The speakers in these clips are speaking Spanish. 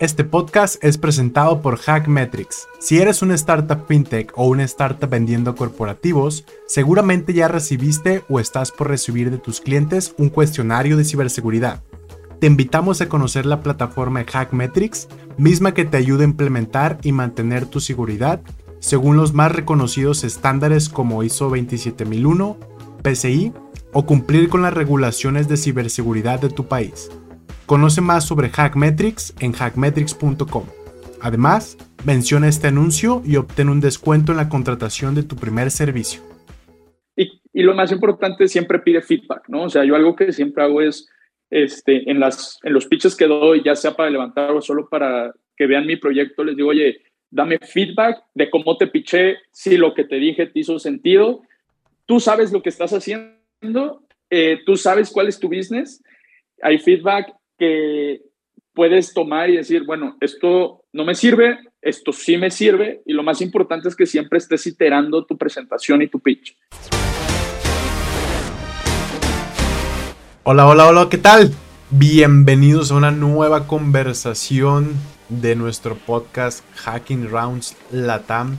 Este podcast es presentado por Hackmetrics. Si eres una startup fintech o una startup vendiendo corporativos, seguramente ya recibiste o estás por recibir de tus clientes un cuestionario de ciberseguridad. Te invitamos a conocer la plataforma Hackmetrics, misma que te ayuda a implementar y mantener tu seguridad según los más reconocidos estándares como ISO 27001, PCI o cumplir con las regulaciones de ciberseguridad de tu país. Conoce más sobre Hackmetrics en hackmetrics.com. Además, menciona este anuncio y obtén un descuento en la contratación de tu primer servicio. Y, lo más importante, siempre pide feedback, ¿no? O sea, yo algo que siempre hago es, este, en, las, en los pitches que doy, ya sea para levantar o solo para que vean mi proyecto, les digo, oye, dame feedback de cómo te piché, si lo que te dije te hizo sentido, tú sabes lo que estás haciendo, eh, tú sabes cuál es tu business, hay feedback que puedes tomar y decir, bueno, esto no me sirve, esto sí me sirve, y lo más importante es que siempre estés iterando tu presentación y tu pitch. Hola, hola, hola, ¿qué tal? Bienvenidos a una nueva conversación de nuestro podcast Hacking Rounds Latam.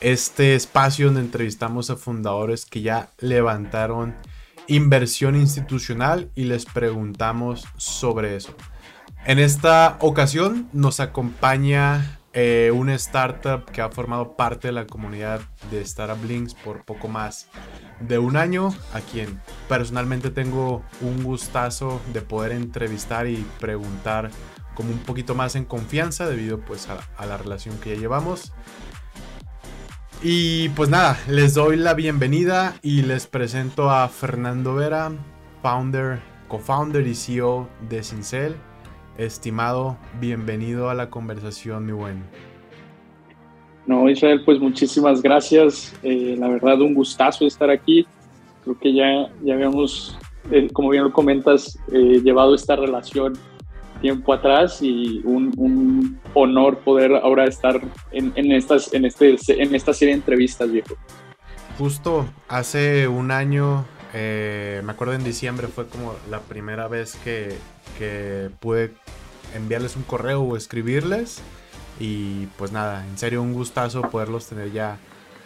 Este espacio donde entrevistamos a fundadores que ya levantaron inversión institucional y les preguntamos sobre eso. En esta ocasión nos acompaña eh, una startup que ha formado parte de la comunidad de Startup Links por poco más de un año, a quien personalmente tengo un gustazo de poder entrevistar y preguntar como un poquito más en confianza debido pues a, a la relación que ya llevamos. Y pues nada, les doy la bienvenida y les presento a Fernando Vera, founder, co-founder y CEO de Cincel. Estimado, bienvenido a la conversación, mi buen. No, Israel, pues muchísimas gracias. Eh, la verdad, un gustazo estar aquí. Creo que ya, ya habíamos, eh, como bien lo comentas, eh, llevado esta relación tiempo atrás y un, honor poder ahora estar en, estas, en, este, en esta serie de entrevistas, viejo. Justo hace un año, eh, me acuerdo en diciembre, fue como la primera vez que, que pude enviarles un correo o escribirles. Y pues nada, en serio un gustazo poderlos tener ya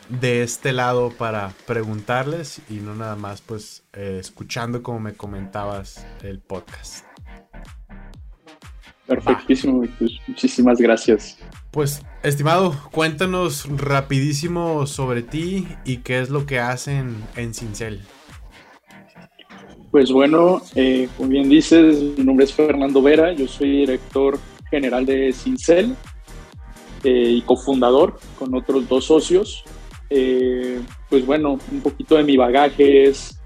de este lado para preguntarles y no nada más pues eh, escuchando como me comentabas el podcast. Perfectísimo, pues, muchísimas gracias. Pues, estimado, cuéntanos rapidísimo sobre ti y qué es lo que hacen en Cincel. Pues bueno, eh, como bien dices, mi nombre es Fernando Vera, yo soy director general de Cincel eh, y cofundador con otros dos socios. Eh, pues bueno, un poquito de mi bagaje es,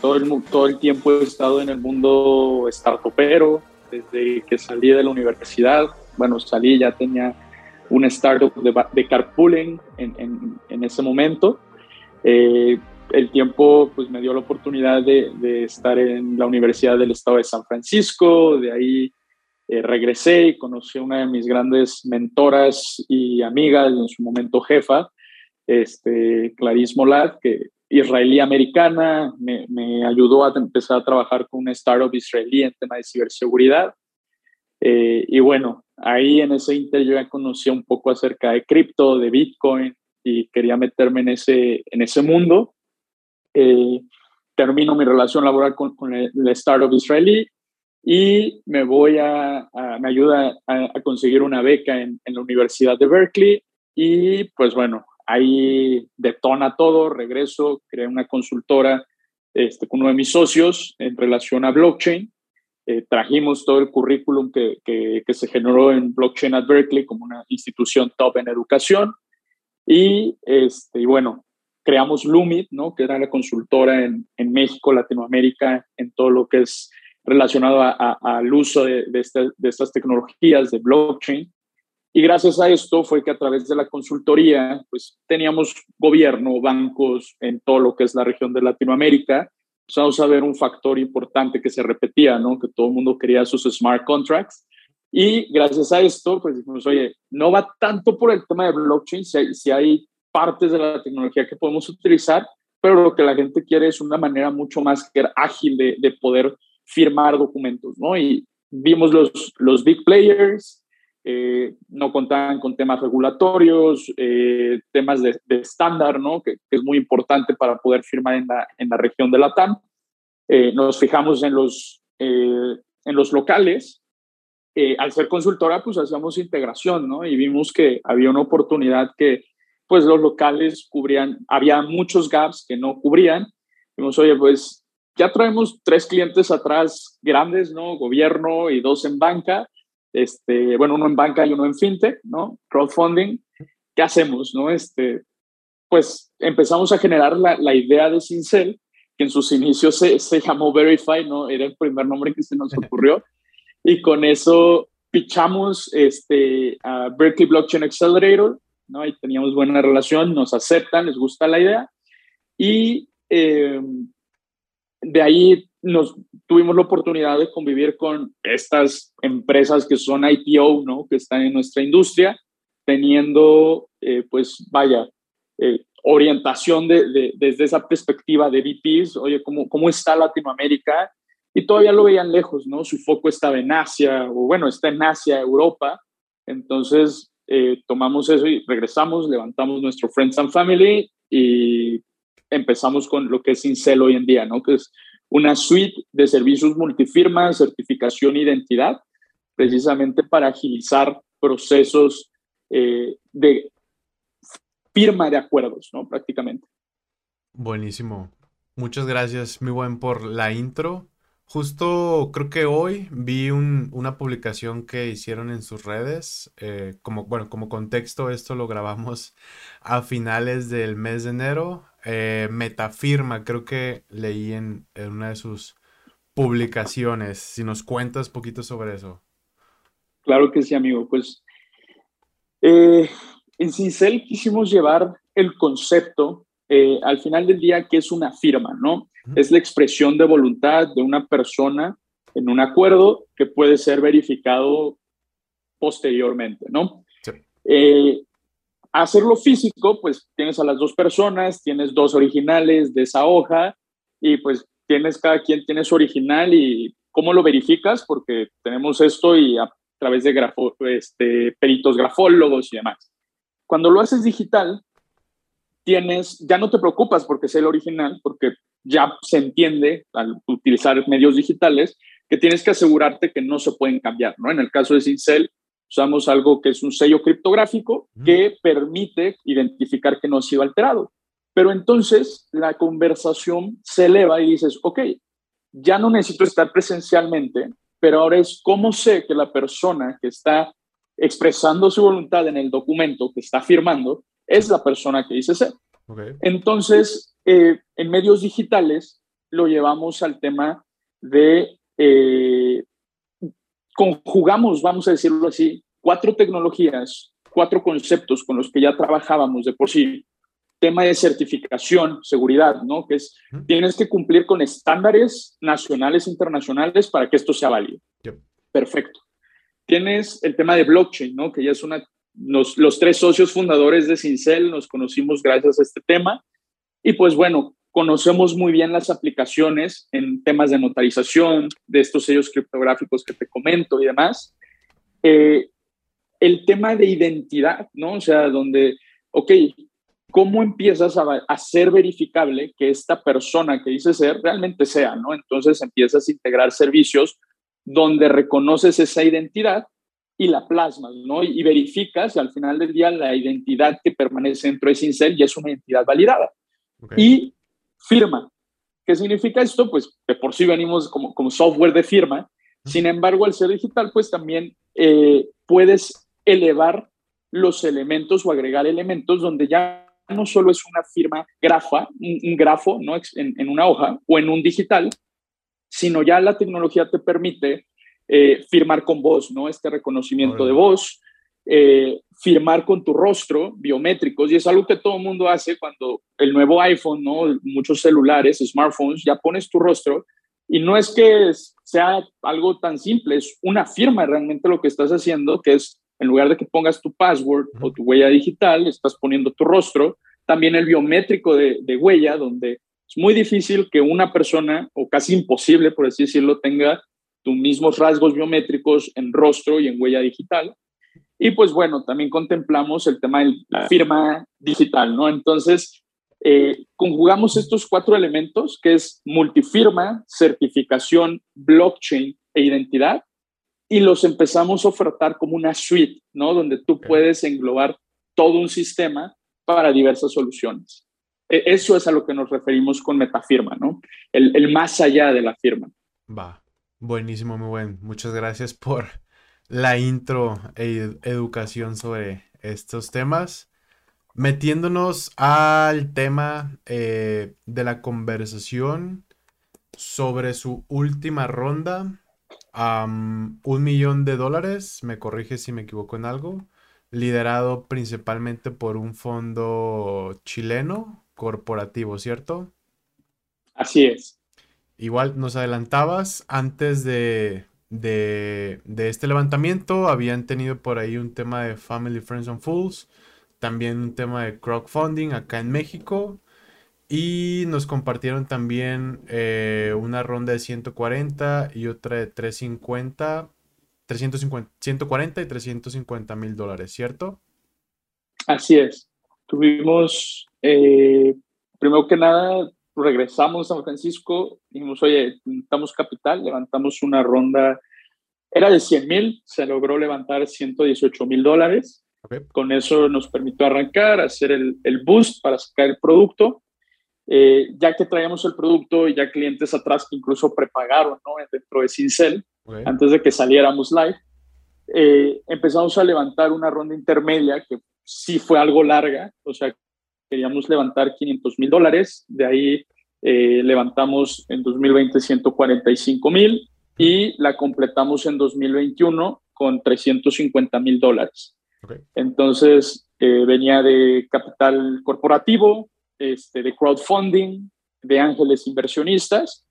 todo, el, todo el tiempo he estado en el mundo startupero, desde que salí de la universidad. Bueno, salí, ya tenía una startup de, de carpooling en, en, ese momento. Eh, el tiempo pues, me dio la oportunidad de, de, estar en la Universidad del Estado de San Francisco, de ahí eh, regresé y conocí a una de mis grandes mentoras y amigas, en su momento jefa, este, Clarice Molat, que israelí-americana, me, me, ayudó a empezar a trabajar con una startup israelí en tema de ciberseguridad. Eh, y bueno, ahí en ese inter yo ya conocía un poco acerca de cripto, de Bitcoin, y quería meterme en ese, en ese mundo. Eh, termino mi relación laboral con, con el, startup israelí y me voy a, me ayuda a, a, conseguir una beca en, en la Universidad de Berkeley y pues bueno, ahí detona todo, regreso, creé una consultora este, con uno de mis socios en relación a blockchain. Eh, trajimos todo el currículum que, que, se generó en Blockchain at Berkeley como una institución top en educación. Y, este, y bueno, creamos Lumit, ¿no? que era la consultora en, en México, Latinoamérica, en todo lo que es relacionado al uso de, estas tecnologías de blockchain. Y gracias a esto fue que a través de la consultoría, pues teníamos gobierno, bancos en todo lo que es la región de Latinoamérica. Empezamos a ver un factor importante que se repetía, ¿no? Que todo el mundo quería sus smart contracts. Y gracias a esto, pues dijimos, oye, no va tanto por el tema de blockchain, si hay, si hay partes de la tecnología que podemos utilizar, pero lo que la gente quiere es una manera mucho más ágil de, de poder firmar documentos, ¿no? Y, vimos los, los big players, eh, no contaban con temas regulatorios, eh, temas de, estándar, ¿no? Que, es muy importante para poder firmar en la, en la región de la TAM. Eh, nos fijamos en los, en los locales. al ser consultora, pues hacíamos integración, ¿no? Y vimos que había una oportunidad que, pues los locales cubrían, había muchos gaps que no cubrían. Vimos, oye, pues ya traemos tres clientes atrás grandes, ¿no? Gobierno y dos en banca este, bueno, uno en banca y uno en fintech, ¿no? Crowdfunding. ¿Qué hacemos, no? Este, pues empezamos a generar la, la idea de Cincel, que en sus inicios se, se, llamó Verify, ¿no? Era el primer nombre que se nos ocurrió. Y con eso pichamos este, a Berkeley Blockchain Accelerator, ¿no? Y teníamos buena relación, nos aceptan, les gusta la idea. Y eh, de ahí nos tuvimos la oportunidad de convivir con estas empresas que son IPO, ¿no? Que están en nuestra industria, teniendo, eh, pues, vaya, eh, orientación de, desde esa perspectiva de VPs, oye, ¿cómo, ¿cómo está Latinoamérica? Y todavía lo veían lejos, ¿no? Su foco estaba en Asia, o bueno, está en Asia, Europa. Entonces, eh, tomamos eso y regresamos, levantamos nuestro Friends and Family y empezamos con lo que es Incel hoy en día, ¿no? Que una suite de servicios multifirma, certificación e identidad, precisamente para agilizar procesos eh, de firma de acuerdos, ¿no? Prácticamente. Buenísimo. Muchas gracias, mi buen, por la intro. Justo creo que hoy vi una publicación que hicieron en sus redes. Eh, como, bueno, como contexto, esto lo grabamos a finales del mes de enero. Eh, Metafirma, creo que leí en, una de sus publicaciones. Si nos cuentas poquito sobre eso. Claro que sí, amigo. Pues eh, en Cincel quisimos llevar el concepto eh, al final del día que es una firma, ¿no? Es la expresión de voluntad de una persona en un acuerdo que puede ser verificado posteriormente, ¿no? Sí hacerlo físico, pues tienes a las dos personas, tienes dos originales de esa hoja y pues tienes cada quien tiene su original y cómo lo verificas, porque tenemos esto y a través de grafo, este, peritos grafólogos y demás. Cuando lo haces digital, tienes, ya no te preocupas porque es el original, porque ya se entiende al utilizar medios digitales que tienes que asegurarte que no se pueden cambiar, ¿no? En el caso de Cincel, usamos algo que es un sello criptográfico que permite identificar que no ha sido alterado. Pero entonces la conversación se eleva y dices, ok, ya no necesito estar presencialmente, pero ahora es cómo sé que la persona que está expresando su voluntad en el documento que está firmando es la persona que dice ser. Entonces, eh, en medios digitales lo llevamos al tema de eh, conjugamos, vamos a decirlo así, cuatro tecnologías, cuatro conceptos con los que ya trabajábamos de por sí. Tema de certificación, seguridad, ¿no? Que es, tienes que cumplir con estándares nacionales e internacionales para que esto sea válido. Perfecto. Tienes el tema de blockchain, ¿no? Que ya es una, los tres socios fundadores de Cincel nos conocimos gracias a este tema. Y pues bueno, conocemos muy bien las aplicaciones en temas de notarización, de estos sellos criptográficos que te comento y demás. Eh, el tema de identidad, ¿no? O sea, donde, ok, ¿cómo empiezas a, a, ser verificable que esta persona que dice ser realmente sea, ¿no? Entonces empiezas a integrar servicios donde reconoces esa identidad y la plasmas, ¿no? Y, verificas y al final del día la identidad que permanece dentro de Cincel ya es una identidad validada. Y firma. ¿Qué significa esto? Pues de por sí venimos como, como software de firma. Sin embargo, al ser digital, pues también eh, puedes elevar los elementos o agregar elementos donde ya no solo es una firma grafa, un, grafo ¿no? En, en, una hoja o en un digital, sino ya la tecnología te permite eh, firmar con voz, ¿no? Este reconocimiento de voz, eh, firmar con tu rostro biométricos y es algo que todo el mundo hace cuando el nuevo iPhone, ¿no? muchos celulares, smartphones, ya pones tu rostro y no es que sea algo tan simple, es una firma realmente lo que estás haciendo, que es en lugar de que pongas tu password o tu huella digital, estás poniendo tu rostro, también el biométrico de, de huella, donde es muy difícil que una persona, o casi imposible, por así decirlo, tenga tus mismos rasgos biométricos en rostro y en huella digital. Y pues bueno, también contemplamos el tema de la firma digital, ¿no? Entonces, eh, conjugamos estos cuatro elementos, que es multifirma, certificación, blockchain e identidad, y los empezamos a ofertar como una suite, ¿no? Donde tú puedes englobar todo un sistema para diversas soluciones. E, eso es a lo que nos referimos con metafirma, ¿no? El, el más allá de la firma. Va, buenísimo, muy buen. Muchas gracias por la intro e educación sobre estos temas. Metiéndonos al tema eh, de la conversación sobre su última ronda, un millón de dólares, me corrige si me equivoco en algo, liderado principalmente por un fondo chileno corporativo, ¿cierto? Así es. Igual nos adelantabas antes de, de, este levantamiento, habían tenido por ahí un tema de Family, Friends and Fools, también un tema de crowdfunding acá en México. Y nos compartieron también eh, una ronda de 140 y otra de 350, 350 140 y 350 mil dólares, ¿cierto? Así es. Tuvimos, eh, primero que nada, regresamos a San Francisco, dijimos, oye, necesitamos capital, levantamos una ronda, era de 100 mil, se logró levantar 118 mil dólares. Con eso nos permitió arrancar, hacer el, el boost para sacar el producto eh, ya que traíamos el producto y ya clientes atrás que incluso prepagaron ¿no? dentro de Cincel, antes de que saliéramos live, eh, empezamos a levantar una ronda intermedia que sí fue algo larga, o sea, queríamos levantar 500 mil dólares, de ahí eh, levantamos en 2020 145 mil y la completamos en 2021 con 350 mil dólares. Entonces, venía de capital corporativo, este, de crowdfunding, de ángeles inversionistas.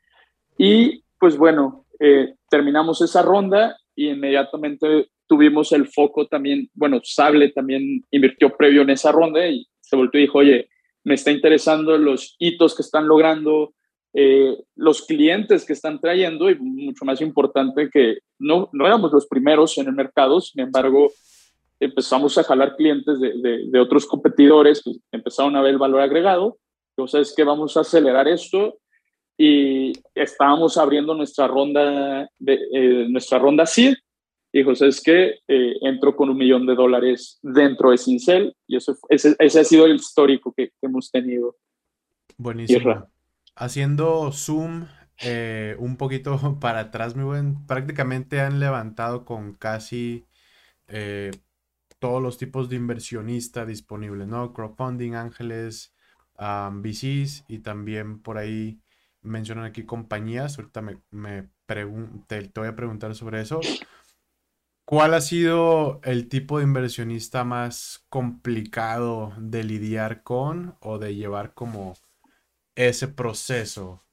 Y pues bueno, eh, terminamos esa ronda y inmediatamente tuvimos el foco también, bueno, Sable también invirtió previo en esa ronda y se volvió y dijo, oye, me está interesando los hitos que están logrando, eh, los clientes que están trayendo y mucho más importante que no, no éramos los primeros en el mercado, sin embargo, empezamos a jalar clientes de, otros competidores que empezaron a ver el valor agregado. Entonces, que vamos a acelerar esto y estábamos abriendo nuestra ronda, de, eh, nuestra ronda SID. José es que eh, entró con un millón de dólares dentro de Cincel y eso, ese, ese ha sido el histórico que, hemos tenido. Buenísimo. Haciendo zoom eh, un poquito para atrás, muy buen, prácticamente han levantado con casi todos los tipos de inversionista disponibles, ¿no? Crowdfunding, ángeles, VCs y también por ahí mencionan aquí compañías. Ahorita me, me te, voy a preguntar sobre eso. ¿Cuál ha sido el tipo de inversionista más complicado de lidiar con o de llevar como ese proceso?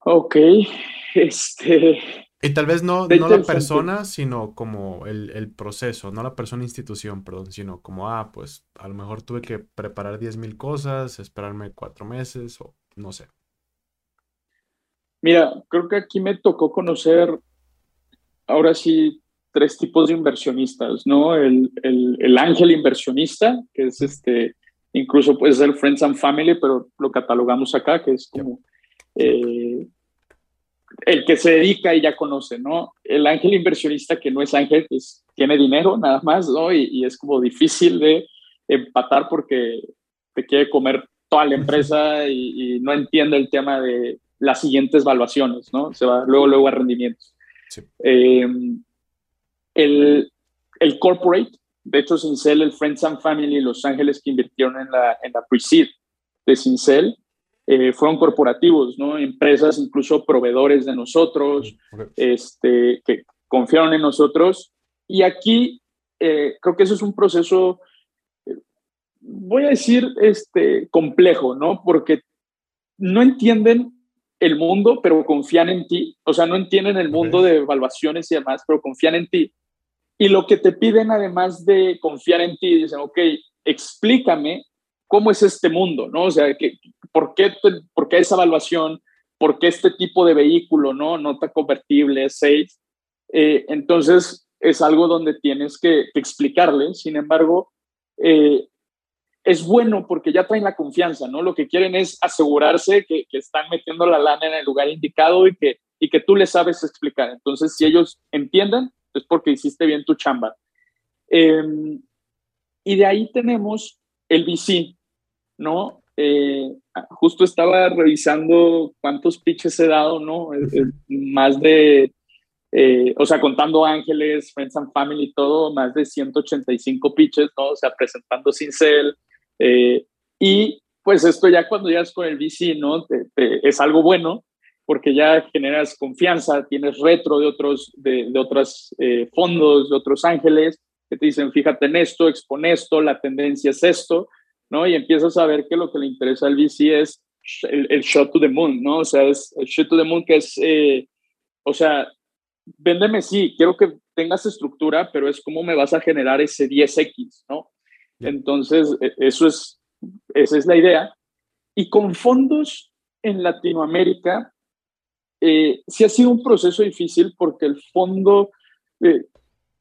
Ok, este, y tal vez no, no la persona, sino como el, proceso, no la persona institución, perdón, sino como, ah, pues a lo mejor tuve que preparar 10.000 cosas, esperarme cuatro meses o no sé. Mira, creo que aquí me tocó conocer, ahora sí, tres tipos de inversionistas, ¿no? El, ángel inversionista, que es este, incluso puede ser Friends and Family, pero lo catalogamos acá, que es como... Eh, el que se dedica y ya conoce, ¿no? El ángel inversionista que no es ángel, pues tiene dinero nada más, ¿no? Y, es como difícil de empatar porque te quiere comer toda la empresa y, no entiende el tema de las siguientes valuaciones, ¿no? Se va luego, luego a rendimientos. Em, el, el corporate, de hecho, Cincel, el Friends and Family, Los Ángeles que invirtieron en la, en la pre-seed de Cincel, eh, fueron corporativos, ¿no? Empresas, incluso proveedores de nosotros, este, que confiaron en nosotros. Y aquí eh, creo que eso es un proceso, eh, voy a decir, este, complejo, ¿no? Porque no entienden el mundo, pero confían en ti. O sea, no entienden el mundo de evaluaciones y demás, pero confían en ti. Y lo que te piden, además de confiar en ti, dicen, ok, explícame cómo es este mundo, ¿no? O sea, que, ¿por, qué, ¿por qué esa evaluación? ¿por qué este tipo de vehículo, no? Nota convertible, 6. Eh, entonces, es algo donde tienes que, explicarle. Sin embargo, eh, es bueno porque ya traen la confianza, ¿no? Lo que quieren es asegurarse que, están metiendo la lana en el lugar indicado y que, y que tú les sabes explicar. Entonces, si ellos entienden, es porque hiciste bien tu chamba. Em, y de ahí tenemos el VC, ¿no? Eh, justo estaba revisando cuántos pitches he dado, ¿no? Más de eh, o sea, contando Ángeles, Friends and Family y todo, más de 185 pitches, ¿no? O sea, presentando Cincel. Eh, y pues esto ya cuando llegas con el VC, ¿no? es algo bueno porque ya generas confianza, tienes retro de otros, de, de otros eh, fondos, de otros ángeles, que te dicen, fíjate en esto, expone esto, la tendencia es esto, ¿no? Y empiezas a ver que lo que le interesa al VC es el, el shot to the moon, ¿no? O sea, es el shot to the moon que es, eh, o sea, véndeme sí, quiero que tengas estructura, pero es cómo me vas a generar ese 10X, ¿no? Entonces, e, eso es, esa es la idea. Y con fondos en Latinoamérica, eh, sí ha sido un proceso difícil porque el fondo eh,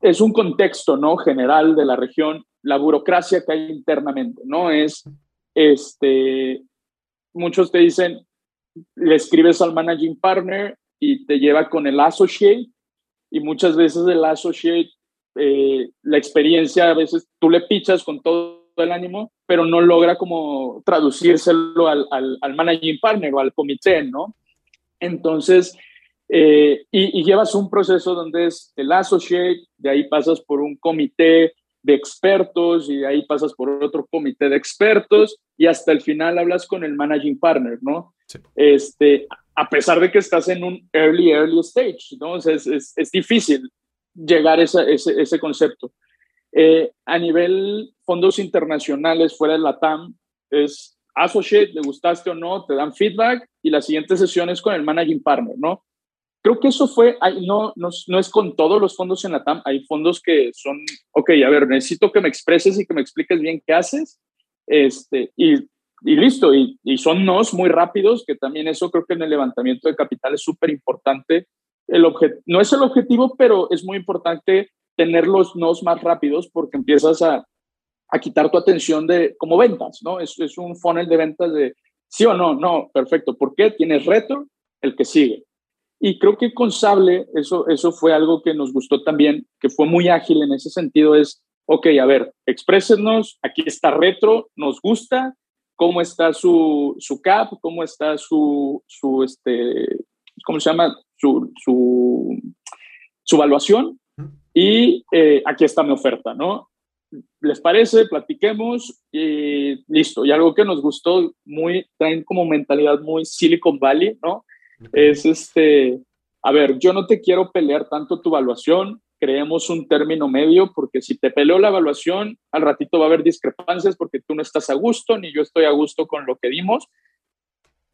es un contexto, ¿no? General de la región, la burocracia que hay internamente, ¿no? Es, este, muchos te dicen, le escribes al managing partner y te lleva con el associate y muchas veces el associate, eh, la experiencia, a veces tú le pichas con todo el ánimo, pero no logra como traducírselo al, al, managing partner o al comité, ¿no? Entonces, eh, y, y, llevas un proceso donde es el associate, de ahí pasas por un comité de expertos y de ahí pasas por otro comité de expertos y hasta el final hablas con el managing partner, ¿no? Este, a pesar de que estás en un early, early stage, ¿no? es, es, difícil llegar a ese, ese, concepto. Eh, a nivel fondos internacionales fuera de la TAM, es associate, le gustaste o no, te dan feedback y la siguiente sesión es con el managing partner, ¿no? Creo que eso fue, no, no, no, es con todos los fondos en la TAM, hay fondos que son, ok, a ver, necesito que me expreses y que me expliques bien qué haces, este, y y listo, y, y, son nos muy rápidos, que también eso creo que en el levantamiento de capital es súper importante. El no es el objetivo, pero es muy importante tener los nos más rápidos porque empiezas a, a quitar tu atención de como ventas, ¿no? Es, es un funnel de ventas de sí o no, no, perfecto. ¿Por qué? Tienes reto, el que sigue. Y creo que con Sable eso, eso fue algo que nos gustó también, que fue muy ágil en ese sentido, es, ok, a ver, exprésenos, aquí está retro, nos gusta, cómo está su, su CAP, cómo está su, su este, ¿cómo se llama? Su, su, su evaluación y eh, aquí está mi oferta, ¿no? ¿Les parece? Platiquemos y listo. Y algo que nos gustó muy, traen como mentalidad muy Silicon Valley, ¿no? Es este, a ver, yo no te quiero pelear tanto tu evaluación, creemos un término medio, porque si te peleó la evaluación, al ratito va a haber discrepancias porque tú no estás a gusto, ni yo estoy a gusto con lo que dimos.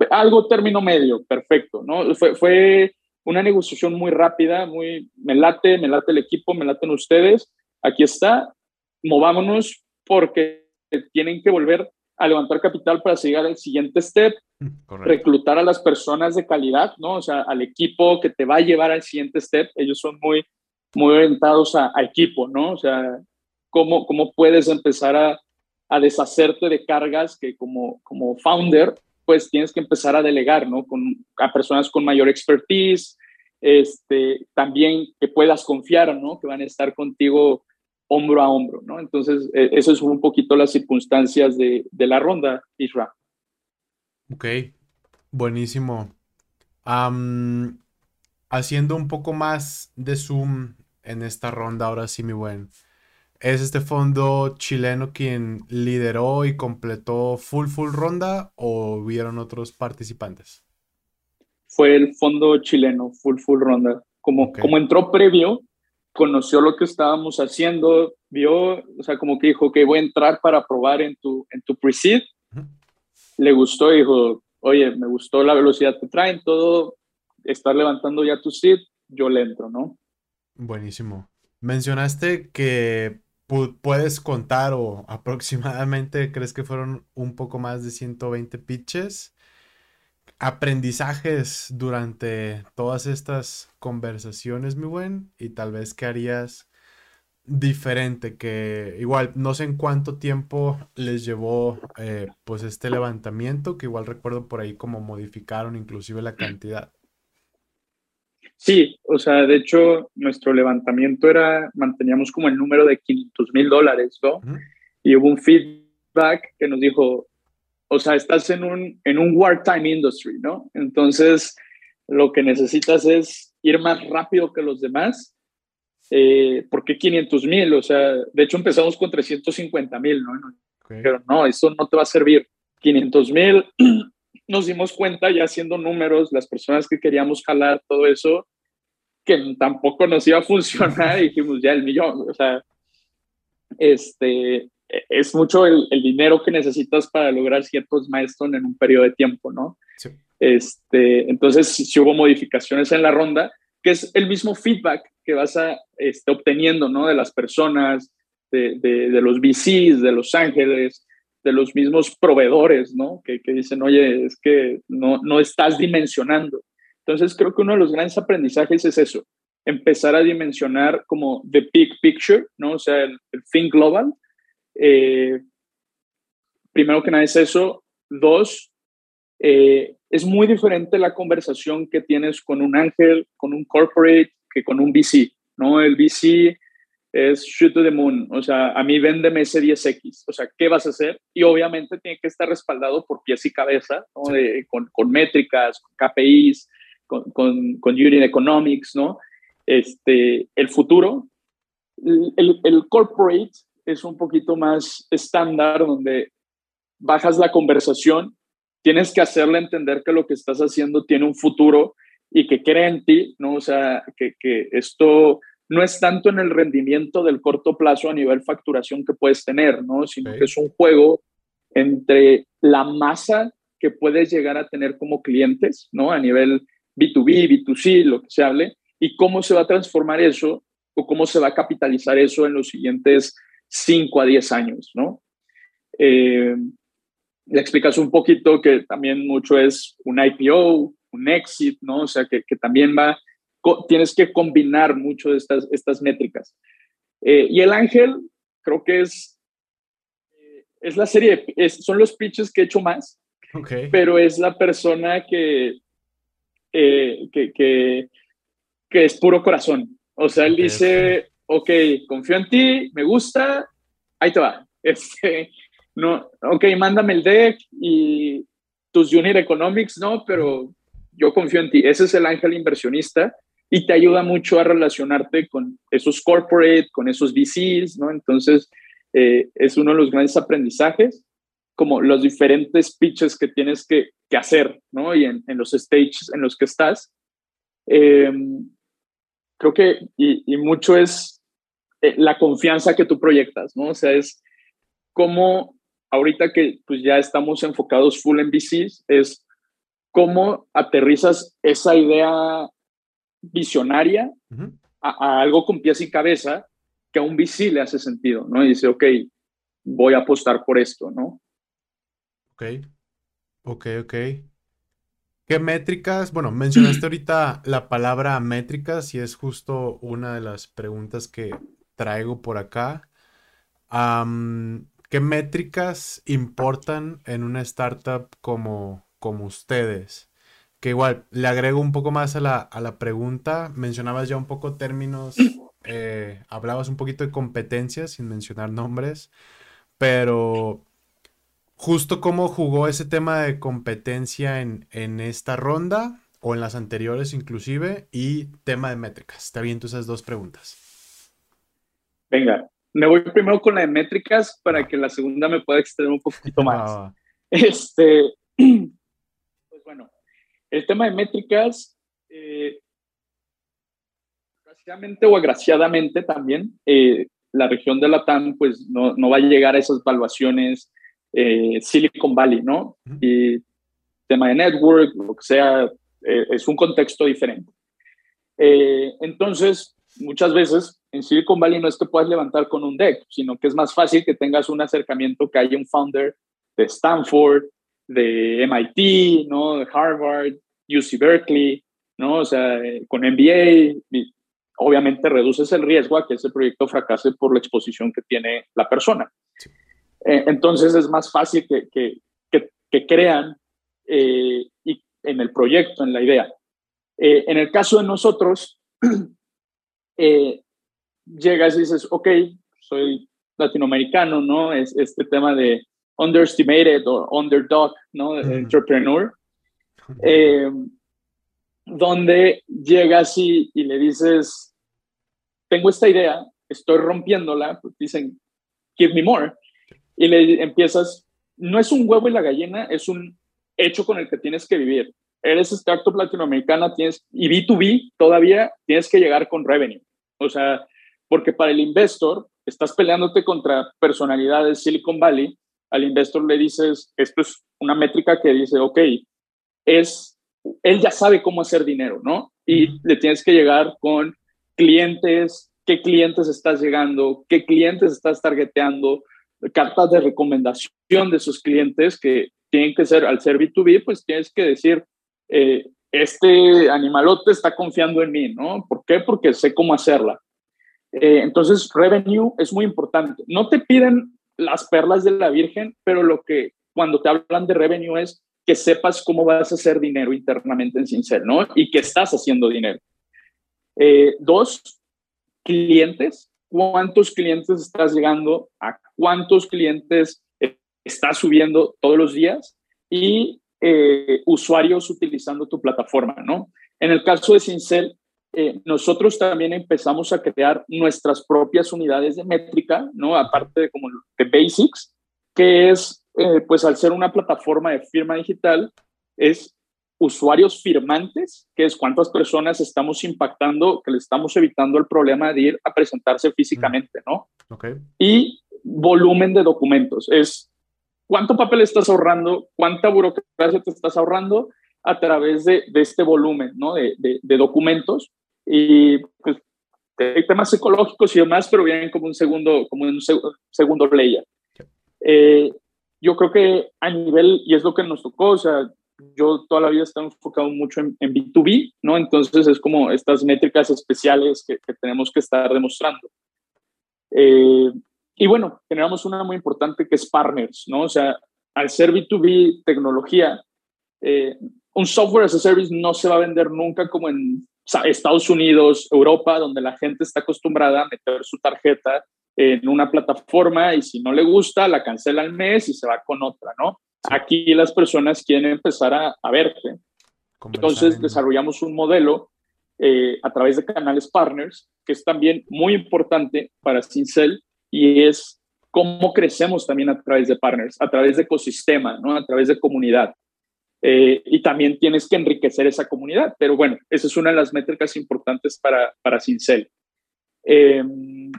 Algo término medio, perfecto, ¿no? Fue, fue una negociación muy rápida, muy, me late, me late el equipo, me laten ustedes, aquí está, movámonos porque tienen que volver a levantar capital para seguir al siguiente step, reclutar a las personas de calidad, ¿no? O sea, al equipo que te va a llevar al siguiente step. Ellos son muy muy orientados a, equipo, ¿no? O sea, cómo, cómo puedes empezar a, a, deshacerte de cargas que como, como founder, pues tienes que empezar a delegar, ¿no? Con, a personas con mayor expertise, este, también que puedas confiar, ¿no? Que van a estar contigo hombro a hombro, ¿no? Entonces, e, eso es un poquito las circunstancias de, de la ronda, Isra. Ok, buenísimo. haciendo un poco más de zoom en esta ronda, ahora sí, mi buen. ¿Es este fondo chileno quien lideró y completó full full ronda o hubieron otros participantes? Fue el fondo chileno, full full ronda. Como, como entró previo, conoció lo que estábamos haciendo, vio, o sea, como que dijo que voy a entrar para probar en tu, en tu pre-seed. Le gustó dijo, oye, me gustó la velocidad que traen, todo, estar levantando ya tu seed, yo le entro, ¿no? Buenísimo. Mencionaste que puedes contar o aproximadamente crees que fueron un poco más de 120 pitches. aprendizajes durante todas estas conversaciones, mi buen, y tal vez qué harías diferente, que igual no sé en cuánto tiempo les llevó eh, pues este levantamiento, que igual recuerdo por ahí cómo modificaron inclusive la cantidad. Sí, o sea, de hecho, nuestro levantamiento era, manteníamos como el número de 500 mil dólares, ¿no? Y hubo un feedback que nos dijo, o sea, estás en un, en un wartime industry, ¿no? Entonces, lo que necesitas es ir más rápido que los demás. Eh, ¿Por qué 500 mil? O sea, de hecho empezamos con 350 mil, ¿no? Pero no, eso no te va a servir. 500 mil, nos dimos cuenta ya haciendo números, las personas que queríamos jalar todo eso, que tampoco nos iba a funcionar y dijimos ya el millón, o sea, este, es mucho el, dinero que necesitas para lograr ciertos milestones en un periodo de tiempo, ¿no? Este, entonces, si, hubo modificaciones en la ronda, que es el mismo feedback que vas a, este, obteniendo, ¿no? De las personas, de, de, los VCs, de Los Ángeles, de los mismos proveedores, ¿no? Que, que dicen, oye, es que no, no estás dimensionando. Entonces, creo que uno de los grandes aprendizajes es eso, empezar a dimensionar como the big picture, ¿no? O sea, el, el think global. Eh, primero que nada es eso. Dos, eh, es muy diferente la conversación que tienes con un ángel, con un corporate, que con un VC, ¿no? El VC es shoot to the moon, o sea, a mí véndeme ese 10X, o sea, ¿qué vas a hacer? Y obviamente tiene que estar respaldado por pies y cabeza, ¿no? con, con, métricas, con KPIs, con, con, con unit economics, ¿no? Este, el futuro, el, el corporate es un poquito más estándar, donde bajas la conversación, tienes que hacerle entender que lo que estás haciendo tiene un futuro y que cree en ti, ¿no? O sea, que, que esto no es tanto en el rendimiento del corto plazo a nivel facturación que puedes tener, ¿no? Sino que es un juego entre la masa que puedes llegar a tener como clientes, ¿no? A nivel B2B, B2C, lo que se hable, y cómo se va a transformar eso o cómo se va a capitalizar eso en los siguientes 5 a 10 años, ¿no? Eh, le explicas un poquito que también mucho es un IPO, un exit, ¿no? O sea, que, que también va, tienes que combinar mucho de estas, estas métricas. Eh, y el ángel, creo que es, eh, es la serie, son los pitches que he hecho más, pero es la persona que, que, que, que, es puro corazón. O sea, él dice, ok, confío en ti, me gusta, ahí te va. Este, no, ok, mándame el deck y tus unit economics, no, pero yo confío en ti. Ese es el ángel inversionista y te ayuda mucho a relacionarte con esos corporate, con esos VCs, ¿no? Entonces, eh, es uno de los grandes aprendizajes, como los diferentes pitches que tienes que, que hacer, ¿no? Y en, en, los stages en los que estás. Eh, creo que, y, y mucho es eh, la confianza que tú proyectas, ¿no? O sea, es cómo ahorita que pues ya estamos enfocados full en VCs, es cómo aterrizas esa idea visionaria a, algo con pies y cabeza que a un VC le hace sentido, ¿no? Y dice, ok, voy a apostar por esto, ¿no? Ok, ok, ok. ¿Qué métricas? Bueno, mencionaste ahorita la palabra métricas y es justo una de las preguntas que traigo por acá. ¿Qué métricas importan en una startup como, como ustedes? Que igual le agrego un poco más a la, a la pregunta. Mencionabas ya un poco términos, eh, hablabas un poquito de competencias sin mencionar nombres, pero justo cómo jugó ese tema de competencia en, en esta ronda o en las anteriores inclusive y tema de métricas. Te aviento esas dos preguntas. Venga, me voy primero con la de métricas para que la segunda me pueda extender un poquito más. este, pues bueno, el tema de métricas, eh, desgraciadamente o agraciadamente también, eh, la región de la TAM pues no, no, va a llegar a esas valuaciones eh, Silicon Valley, ¿no? Y tema de network, lo que sea, eh, es un contexto diferente. entonces, muchas veces en Silicon Valley no es que puedas levantar con un deck, sino que es más fácil que tengas un acercamiento, que haya un founder de Stanford, de MIT, ¿no? De Harvard, UC Berkeley, ¿no? O sea, con MBA, obviamente reduces el riesgo a que ese proyecto fracase por la exposición que tiene la persona. Eh, entonces es más fácil que, que, que, crean eh, y en el proyecto, en la idea. Eh, en el caso de nosotros, llegas y dices, ok, soy latinoamericano, ¿no? Es este tema de underestimated o underdog, ¿no? Entrepreneur. donde llegas y, y le dices, tengo esta idea, estoy rompiéndola, pues dicen, give me more y le empiezas, no es un huevo y la gallina, es un hecho con el que tienes que vivir. Eres startup latinoamericana tienes, y B2B todavía tienes que llegar con revenue. O sea, porque para el investor estás peleándote contra personalidades Silicon Valley, al investor le dices, esto es una métrica que dice, ok, es, él ya sabe cómo hacer dinero, ¿no? Y le tienes que llegar con clientes, qué clientes estás llegando, qué clientes estás targeteando, cartas de recomendación de sus clientes que tienen que ser, al ser B2B, pues tienes que decir, eh, este animalote está confiando en mí, ¿no? ¿Por qué? Porque sé cómo hacerla. Eh, entonces, revenue es muy importante. No te piden las perlas de la Virgen, pero lo que cuando te hablan de revenue es que sepas cómo vas a hacer dinero internamente en Sincel, ¿no? Y que estás haciendo dinero. Eh, dos, clientes. ¿Cuántos clientes estás llegando? ¿A cuántos clientes eh, estás subiendo todos los días y eh, usuarios utilizando tu plataforma, ¿no? En el caso de Cincel, eh, nosotros también empezamos a crear nuestras propias unidades de métrica, ¿no? Aparte de como de Basics, que es, pues al ser una plataforma de firma digital, es usuarios firmantes, que es cuántas personas estamos impactando, que le estamos evitando el problema de ir a presentarse físicamente, ¿no? Okay. Y volumen de documentos, es cuánto papel estás ahorrando, cuánta burocracia te estás ahorrando a través de, este volumen ¿no? de, documentos. Y pues hay temas psicológicos y demás, pero vienen como un segundo, como un segundo layer. Eh, yo creo que a nivel, y es lo que nos tocó, o sea, yo toda la vida he enfocado mucho en, B2B, ¿no? Entonces es como estas métricas especiales que, que tenemos que estar demostrando. Eh, y bueno, generamos una muy importante que es partners, ¿no? O sea, al ser B2B tecnología, eh, un software as a service no se va a vender nunca como en Estados Unidos, Europa, donde la gente está acostumbrada a meter su tarjeta en una plataforma y si no le gusta, la cancela al mes y se va con otra, ¿no? Aquí las personas quieren empezar a, a verte. Entonces desarrollamos un modelo eh, a través de canales partners, que es también muy importante para Cincel, y es cómo crecemos también a través de partners, a través de ecosistema, ¿no? a través de comunidad. Eh, y también tienes que enriquecer esa comunidad, pero bueno, esa es una de las métricas importantes para, para Cincel. Em,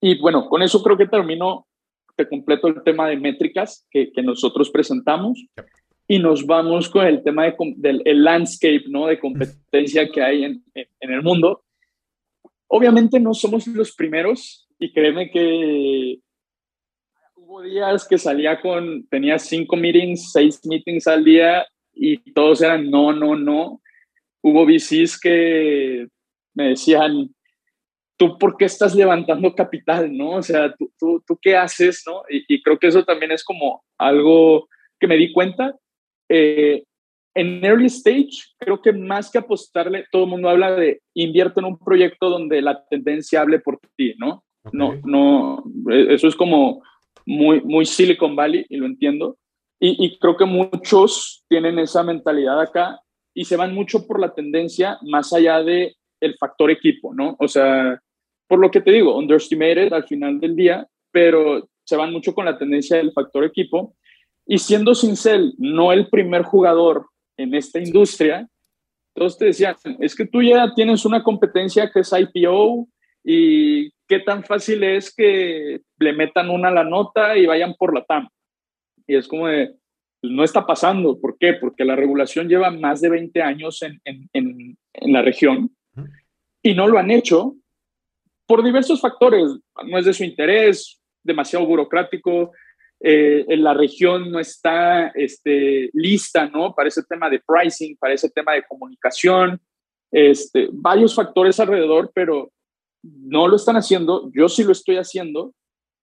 y bueno, con eso creo que termino, te completo el tema de métricas que, que nosotros presentamos y nos vamos con el tema de, del el landscape, ¿no? De competencia que hay en, en el mundo. Obviamente no somos los primeros, y créeme que hubo días que salía con, tenía cinco meetings, seis meetings al día y todos eran no, no, no. Hubo VCs que me decían, ¿tú por qué estás levantando capital? ¿no? O sea, ¿tú, tú, tú qué haces? ¿no? Y, creo que eso también es como algo que me di cuenta. Eh, en early stage, creo que más que apostarle, todo el mundo habla de invierte en un proyecto donde la tendencia hable por ti, ¿no? No, no, e, eso es como muy, muy Silicon Valley y lo entiendo. Y, creo que muchos tienen esa mentalidad acá y se van mucho por la tendencia más allá de el factor equipo, ¿no? O sea, por lo que te digo, underestimated al final del día, pero se van mucho con la tendencia del factor equipo. Y siendo Cincel no el primer jugador en esta industria, todos te decían, es que tú ya tienes una competencia que es IPO y qué tan fácil es que le metan una a la nota y vayan por la TAM. Y es como de, pues, no está pasando. ¿Por qué? Porque la regulación lleva más de 20 años en, en, en, en la región y no lo han hecho por diversos factores. No es de su interés, demasiado burocrático, eh, en la región no está este, lista, ¿no? Para ese tema de pricing, para ese tema de comunicación, este, varios factores alrededor, pero no lo están haciendo, yo sí lo estoy haciendo,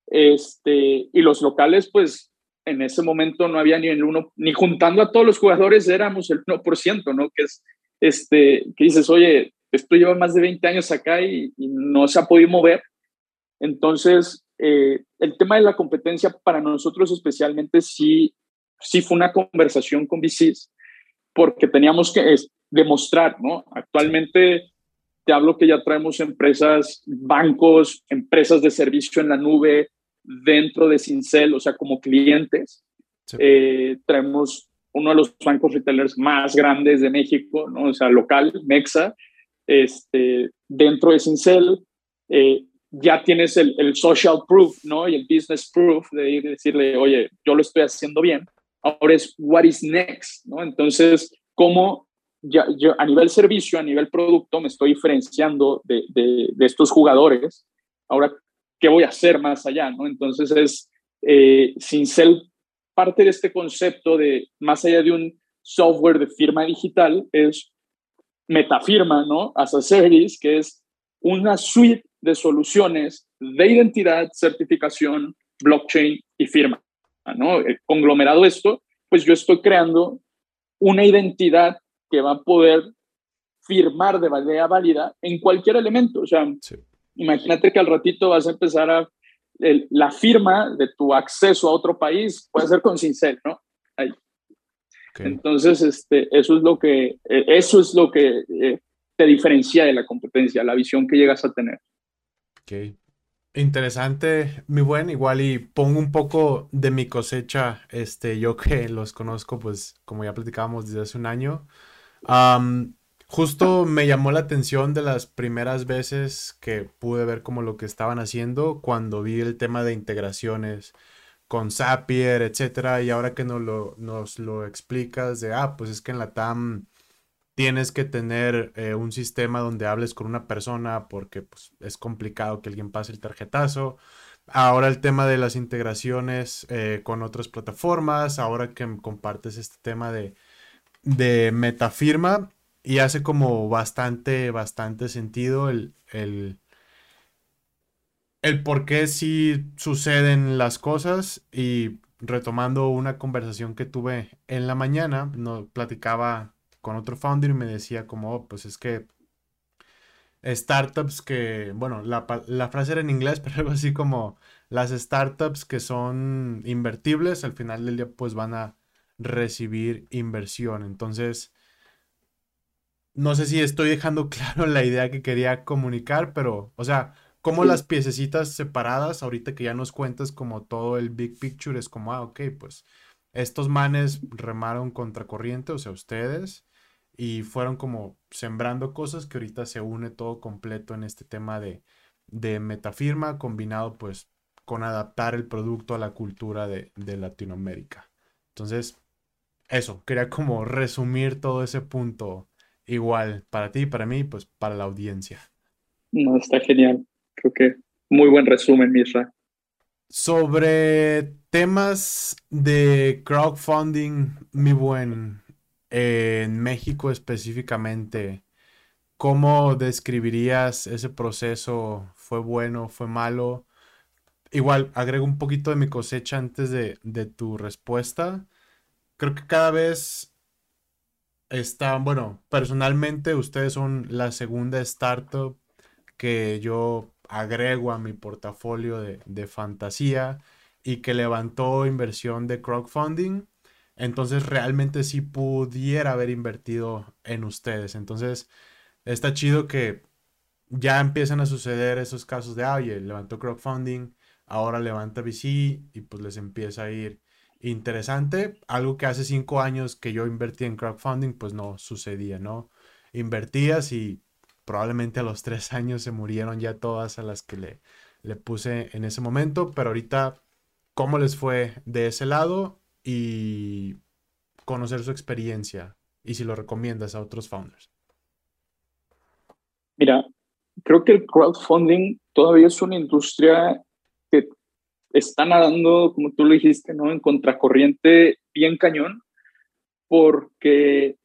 este, y los locales, pues en ese momento no había ni el uno, ni juntando a todos los jugadores éramos el 1%, ¿no? Que es, este, que dices, oye, esto lleva más de 20 años acá y, no se ha podido mover. Entonces, eh, el tema de la competencia para nosotros especialmente sí, sí fue una conversación con VCs, porque teníamos que demostrar, ¿no? Actualmente te hablo que ya traemos empresas, bancos, empresas de servicio en la nube, dentro de Cincel, o sea, como clientes. Eh, traemos uno de los bancos retailers más grandes de México, ¿no? o sea, local, Mexa, este, dentro de Cincel. Eh, ya tienes el, social proof, ¿no? Y el business proof de ir decirle, oye, yo lo estoy haciendo bien. Ahora es, what is next, ¿no? Entonces, ¿cómo a nivel servicio, a nivel producto, me estoy diferenciando de, estos jugadores? Ahora, ¿qué voy a hacer más allá? Entonces es, eh, parte de este concepto de más allá de un software de firma digital, es metafirma, ¿no? As a service, que es una suite de soluciones de identidad, certificación, blockchain y firma, ¿no? Eh, conglomerado esto, pues yo estoy creando una identidad que va a poder firmar de manera válida en cualquier elemento. O sea, Imagínate que al ratito vas a empezar a la firma de tu acceso a otro país puede ser con Cincel, ¿no? Entonces, este, eso es lo que, e, eso es lo que eh, te diferencia de la competencia, la visión que llegas a tener. Ok. Interesante, mi buen, igual y pongo un poco de mi cosecha, este, yo que los conozco, pues como ya platicábamos desde hace un año. Justo me llamó la atención de las primeras veces que pude ver como lo que estaban haciendo cuando vi el tema de integraciones con Zapier, etcétera, y ahora que nos lo, nos lo explicas de, ah, pues es que en la TAM tienes que tener eh, un sistema donde hables con una persona porque pues, es complicado que alguien pase el tarjetazo. Ahora el tema de las integraciones eh, con otras plataformas, ahora que compartes este tema de, metafirma, y hace como bastante, bastante sentido el, el por qué sí suceden las cosas. Y retomando una conversación que tuve en la mañana, no, platicaba con otro founder y me decía como, oh, pues es que startups que, bueno, la, la, frase era en inglés, pero algo así como las startups que son invertibles, al final del día pues van a recibir inversión. Entonces, no sé si estoy dejando claro la idea que quería comunicar, pero, o sea, como las piececitas separadas, ahorita que ya nos cuentas como todo el big picture, es como, ah, ok, pues estos manes remaron contracorriente, o sea, ustedes, y fueron como sembrando cosas que ahorita se une todo completo en este tema de, de metafirma, combinado pues con adaptar el producto a la cultura de, de Latinoamérica. Entonces, eso, quería como resumir todo ese punto igual para ti, para mí, pues para la audiencia. No, está genial. Creo que muy buen resumen, Misra. Sobre temas de crowdfunding, mi buen, en México específicamente, ¿cómo describirías ese proceso? ¿Fue bueno? ¿Fue malo? Igual, agrego un poquito de mi cosecha antes de, de tu respuesta. Creo que cada vez está, bueno, personalmente ustedes son la segunda startup que yo agrego a mi portafolio de, fantasía y que levantó inversión de crowdfunding. Entonces realmente sí pudiera haber invertido en ustedes. Entonces está chido que ya empiezan a suceder esos casos de, ah, oye, levantó crowdfunding, ahora levanta VC y pues les empieza a ir interesante. Algo que hace cinco años que yo invertí en crowdfunding, pues no sucedía, ¿no? Invertías y probablemente a los tres años se murieron ya todas a las que le, le puse en ese momento, pero ahorita, ¿cómo les fue de ese lado? Y conocer su experiencia y si lo recomiendas a otros founders. Mira, creo que el crowdfunding todavía es una industria que está nadando, como tú lo dijiste, ¿no? En contracorriente bien cañón, porque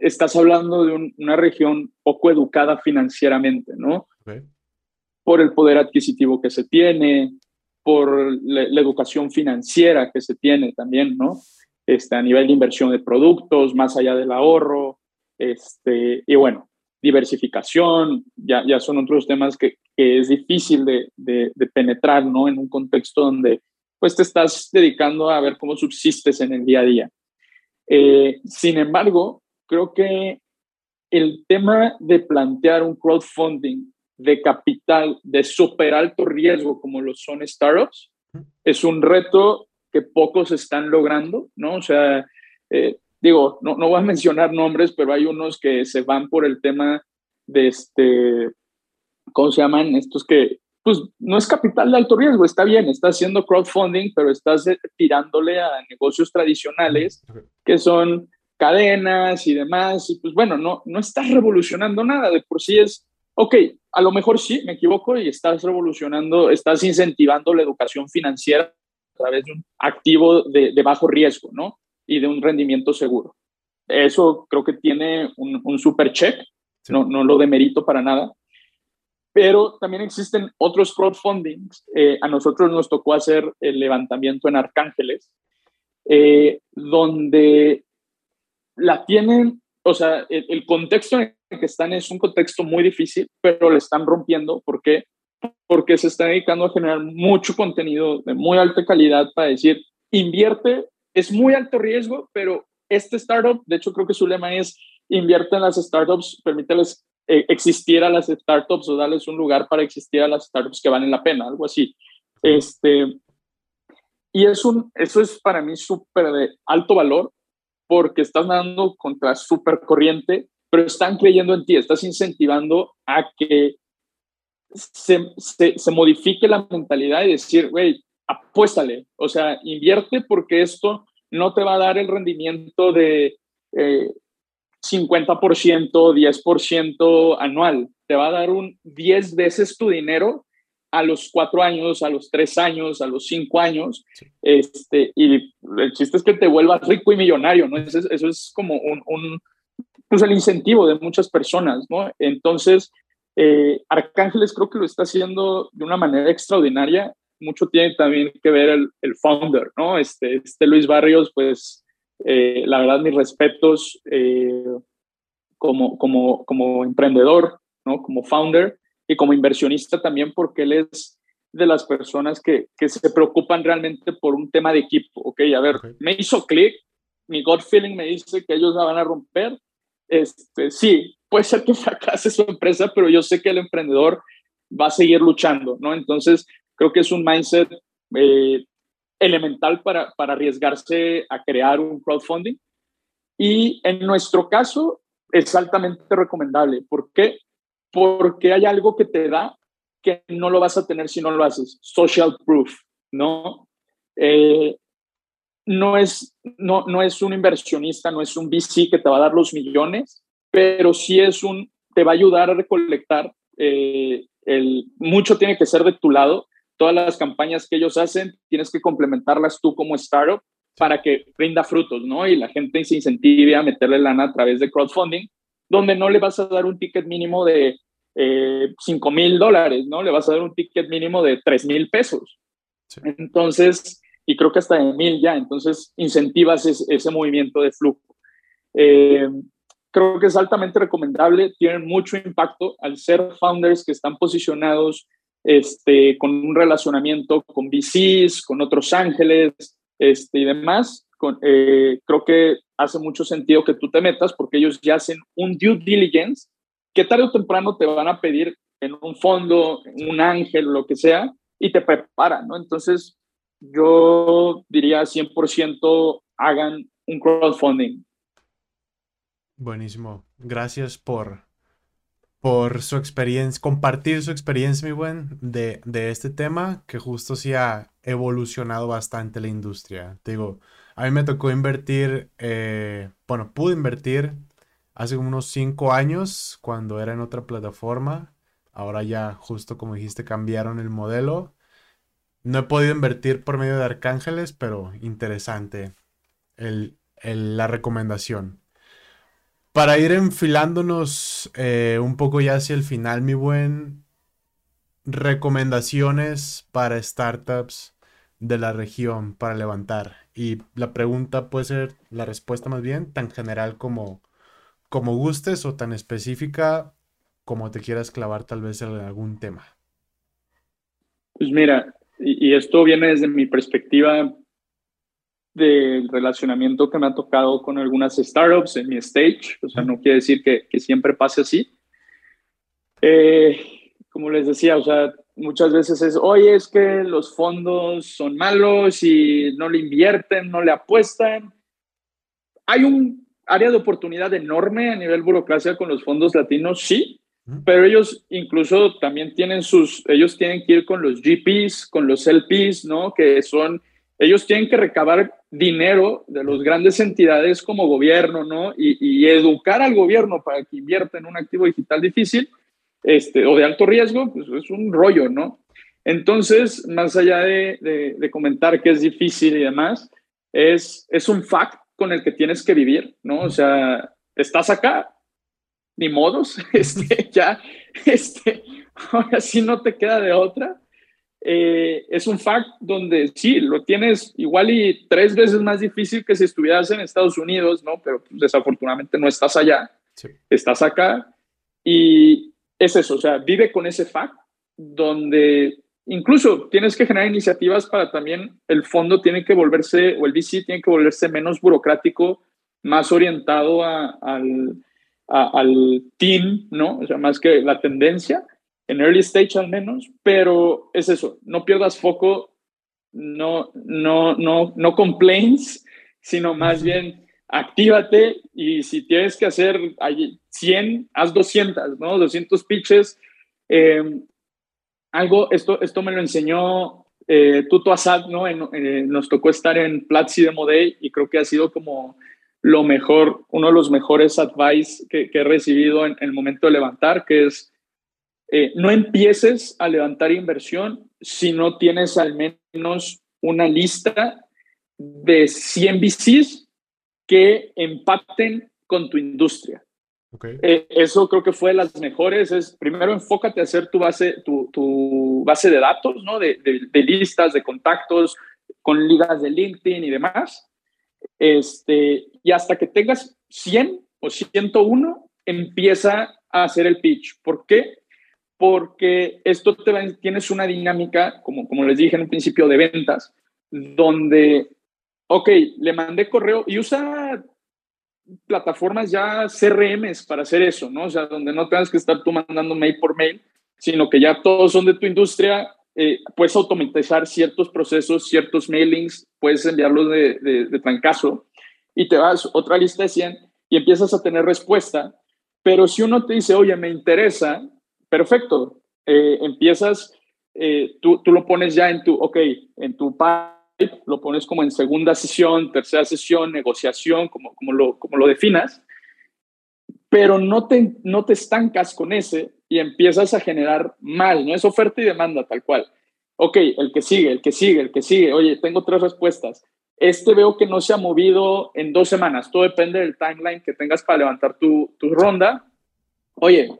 estás hablando de una región poco educada financieramente, ¿no? Por el poder adquisitivo que se tiene, por la, educación financiera que se tiene también, ¿no? Este, a nivel de inversión de productos, más allá del ahorro, este, y bueno, diversificación, ya, ya son otros temas que, que es difícil de, de, penetrar, ¿no? En un contexto donde pues te estás dedicando a ver cómo subsistes en el día a día. Eh, sin embargo, creo que el tema de plantear un crowdfunding de capital de súper alto riesgo como lo son startups es un reto que pocos están logrando, ¿no? O sea, eh, digo, no, no voy a mencionar nombres, pero hay unos que se van por el tema de este, ¿cómo se llaman? Estos que, pues no es capital de alto riesgo, está bien, está haciendo crowdfunding, pero estás eh, tirándole a negocios tradicionales que son cadenas y demás, y pues bueno, no, no estás revolucionando nada, de por sí es, ok, a lo mejor sí, me equivoco, y estás revolucionando, estás incentivando la educación financiera a través de un activo de, de bajo riesgo, ¿no? y de un rendimiento seguro. Eso creo que tiene un, un super check, no, no lo demerito para nada. Pero también existen otros crowdfundings. Eh, a nosotros nos tocó hacer el levantamiento en Arcángeles, eh, donde la tienen, o sea, el, contexto en el que están es un contexto muy difícil, pero le están rompiendo. ¿Por qué? Porque se está dedicando a generar mucho contenido de muy alta calidad para decir, invierte es muy alto riesgo, pero este startup, de hecho creo que su lema es invierte en las startups, permíteles eh, existir a las startups o darles un lugar para existir a las startups que valen la pena, algo así. Este, y es un, eso es para mí súper de alto valor porque estás dando contra súper corriente, pero están creyendo en ti, estás incentivando a que se, se, se modifique la mentalidad y decir, güey, apuéstale, o sea, invierte porque esto no te va a dar el rendimiento de eh, 50%, 10% anual, te va a dar un 10 veces tu dinero a los cuatro años, a los tres años, a los cinco años, este, y el chiste es que te vuelvas rico y millonario, ¿no? Eso es, eso es como un, un, pues el incentivo de muchas personas, ¿no? Entonces, eh, Arcángeles creo que lo está haciendo de una manera extraordinaria mucho tiene también que ver el, el founder, ¿no? Este, este Luis Barrios, pues eh, la verdad mis respetos eh, como, como, como emprendedor, ¿no? Como founder y como inversionista también porque él es de las personas que, que se preocupan realmente por un tema de equipo, ¿ok? A ver, me hizo clic, mi gut feeling me dice que ellos la van a romper, este, sí, puede ser que fracase su empresa, pero yo sé que el emprendedor va a seguir luchando, ¿no? Entonces, Creo que es un mindset eh, elemental para, para arriesgarse a crear un crowdfunding. Y en nuestro caso es altamente recomendable. ¿Por qué? Porque hay algo que te da que no lo vas a tener si no lo haces. Social proof, ¿no? Eh, no, es, no, no es un inversionista, no es un VC que te va a dar los millones, pero sí es un, te va a ayudar a recolectar. Eh, el, mucho tiene que ser de tu lado todas las campañas que ellos hacen, tienes que complementarlas tú como startup para que rinda frutos, ¿no? Y la gente se incentive a meterle lana a través de crowdfunding, donde no le vas a dar un ticket mínimo de eh, 5 mil dólares, ¿no? Le vas a dar un ticket mínimo de 3 mil pesos. Entonces, y creo que hasta de mil ya, entonces incentivas ese, movimiento de flujo. Eh, creo que es altamente recomendable, tienen mucho impacto al ser founders que están posicionados este, con un relacionamiento con VCs, con otros ángeles este, y demás, eh, creo que hace mucho sentido que tú te metas porque ellos ya hacen un due diligence que tarde o temprano te van a pedir en un fondo, un ángel, lo que sea, y te preparan, ¿no? Entonces, yo diría 100% hagan un crowdfunding. Buenísimo. Gracias por, por su experiencia, compartir su experiencia, mi buen, de, este tema que justo sí ha evolucionado bastante la industria. Te digo, a mí me tocó invertir, eh, bueno, pude invertir hace unos cinco años cuando era en otra plataforma. Ahora ya, justo como dijiste, cambiaron el modelo. No he podido invertir por medio de Arcángeles, pero interesante la recomendación. Para ir enfilándonos eh, un poco ya hacia el final, mi buen, recomendaciones para startups de la región para levantar. Y la pregunta puede ser, la respuesta más bien, tan general como, como gustes o tan específica como te quieras clavar tal vez en algún tema. Pues mira, y, esto viene desde mi perspectiva del relacionamiento que me ha tocado con algunas startups en mi stage, o sea, no quiere decir que, que siempre pase así. Eh, como les decía, o sea, muchas veces es, oye, es que los fondos son malos y no le invierten, no le apuestan. Hay un área de oportunidad enorme a nivel burocracia con los fondos latinos, sí, pero ellos incluso también tienen sus, ellos tienen que ir con los GPs, con los LPs, ¿no? Que son, ellos tienen que recabar dinero de las grandes entidades como gobierno, ¿no? Y, y educar al gobierno para que invierta en un activo digital difícil este, o de alto riesgo, pues es un rollo, ¿no? Entonces, más allá de, de, comentar que es difícil y demás, es, es un fact con el que tienes que vivir, ¿no? O sea, estás acá, ni modos, este, ya, este, ahora sí no te queda de otra. Eh, es un fact donde sí, lo tienes igual y tres veces más difícil que si estuvieras en Estados Unidos, ¿no? Pero pues, desafortunadamente no estás allá, estás acá. Y, es eso, o sea, vive con ese fact donde incluso tienes que generar iniciativas para también el fondo tiene que volverse, o el VC tiene que volverse menos burocrático, más orientado al, al team, ¿no? O sea, más que la tendencia, en early stage al menos, pero es eso, no pierdas foco, no, no, no, no complaints, sino más bien actívate y si tienes que hacer 100, haz 200, ¿no? 200 pitches. Em, algo, esto, esto me lo enseñó eh, Tuto Asad, ¿no? nos tocó estar en Platzi de Day y creo que ha sido como lo mejor, uno de los mejores advice que, he recibido en, el momento de levantar, que es eh, no empieces a levantar inversión si no tienes al menos una lista de 100 VCs que empaten con tu industria. Eh, eso creo que fue de las mejores. Es primero enfócate a hacer tu base, tu, base de datos, ¿no? De, listas, de contactos, con ligas de LinkedIn y demás. Este, y hasta que tengas 100 o 101, empieza a hacer el pitch. ¿Por qué? Porque esto te tienes una dinámica, como, como les dije en un principio, de ventas, donde ok, le mandé correo y usa plataformas ya CRMs para hacer eso, ¿no? O sea, donde no tengas que estar tú mandando mail por mail, sino que ya todos son de tu industria, eh, puedes automatizar ciertos procesos, ciertos mailings, puedes enviarlos de, de, trancazo y te vas otra lista de 100 y empiezas a tener respuesta. Pero si uno te dice, oye, me interesa, perfecto, eh, empiezas, eh, tú, tú, lo pones ya en tu, ok, en tu lo pones como en segunda sesión, tercera sesión, negociación, como, como, lo, como lo definas, pero no te, no te estancas con ese y empiezas a generar mal, ¿no? Es oferta y demanda tal cual. Ok, el que sigue, el que sigue, el que sigue. Oye, tengo tres respuestas. Este veo que no se ha movido en dos semanas. Todo depende del timeline que tengas para levantar tu, tu ronda. Oye,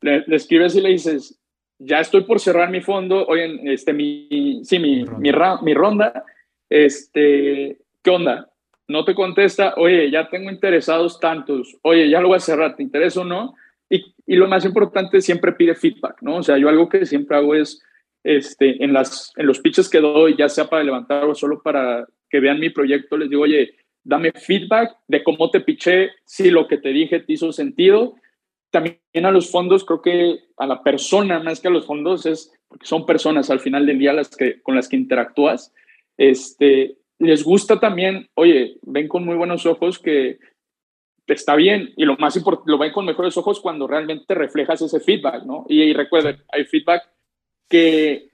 le, escribes y le dices, ya estoy por cerrar mi fondo, oye, este, mi, sí, mi, mi, mi ronda, este, ¿qué onda? No te contesta, oye, ya tengo interesados tantos, oye, ya lo voy a cerrar, ¿te interesa o no? Y, y, lo más importante, siempre pide feedback, ¿no? O sea, yo algo que siempre hago es, este, en, las, en los pitches que doy, ya sea para levantar o solo para que vean mi proyecto, les digo, oye, dame feedback de cómo te piché, si lo que te dije te hizo sentido. También a los fondos, creo que a la persona más que a los fondos es, son personas al final del día las que, con las que interactúas este, les gusta también, oye, ven con muy buenos ojos que está bien y lo más importante, lo ven con mejores ojos cuando realmente reflejas ese feedback, ¿no? Y, recuerden, hay feedback que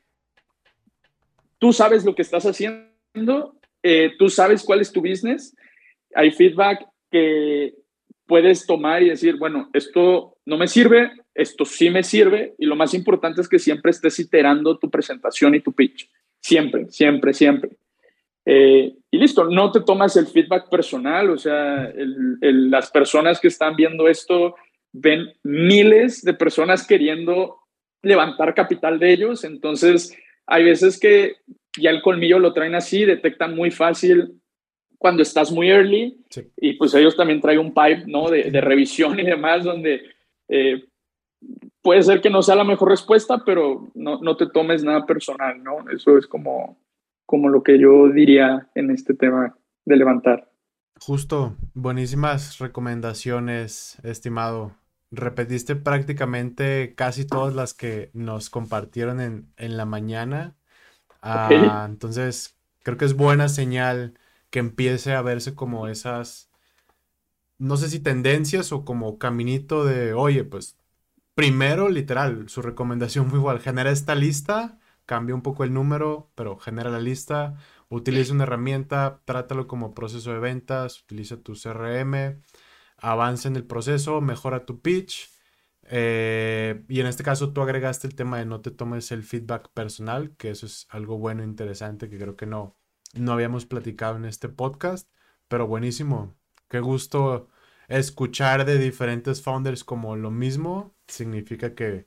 tú sabes lo que estás haciendo, eh, tú sabes cuál es tu business, hay feedback que puedes tomar y decir, bueno, esto no me sirve, esto sí me sirve, y lo más importante es que siempre estés iterando tu presentación y tu pitch Siempre, siempre, siempre. Eh, y listo, no te tomas el feedback personal, o sea, las personas que están viendo esto ven miles de personas queriendo levantar capital de ellos, entonces hay veces que ya el colmillo lo traen así, detectan muy fácil cuando estás muy early y pues ellos también traen un pipe, ¿no? De, revisión y demás, donde eh, puede ser que no sea la mejor respuesta, pero no, no te tomes nada personal, ¿no? Eso es como, como lo que yo diría en este tema de levantar. Justo, buenísimas recomendaciones, estimado. Repetiste prácticamente casi todas las que nos compartieron en, en la mañana. Ah, entonces, creo que es buena señal que empiece a verse como esas, no sé si tendencias o como caminito de, oye, pues primero, literal, su recomendación fue igual, genera esta lista, cambia un poco el número, pero genera la lista, utiliza una herramienta, trátalo como proceso de ventas, utiliza tu CRM, avanza en el proceso, mejora tu pitch. Eh, y en este caso tú agregaste el tema de no te tomes el feedback personal, que eso es algo bueno, interesante, que creo que no, no habíamos platicado en este podcast, pero buenísimo. Qué gusto escuchar de diferentes founders como lo mismo. Significa que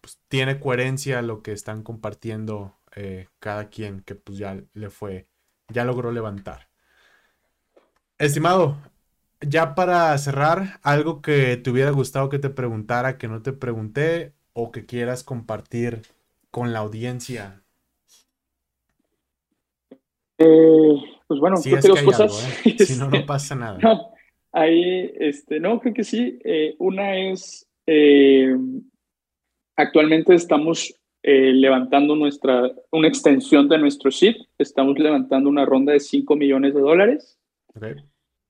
pues, tiene coherencia lo que están compartiendo eh, cada quien que pues ya le fue, ya logró levantar. Estimado, ya para cerrar, algo que te hubiera gustado que te preguntara, que no te pregunté o que quieras compartir con la audiencia. Eh, pues bueno, creo que dos cosas. ¿eh? si no, no pasa nada. ahí, este, no, creo que sí. una es Actualmente estamos eh, levantando nuestra, una extensión de nuestro SID. Estamos levantando una ronda de 5 millones de dólares.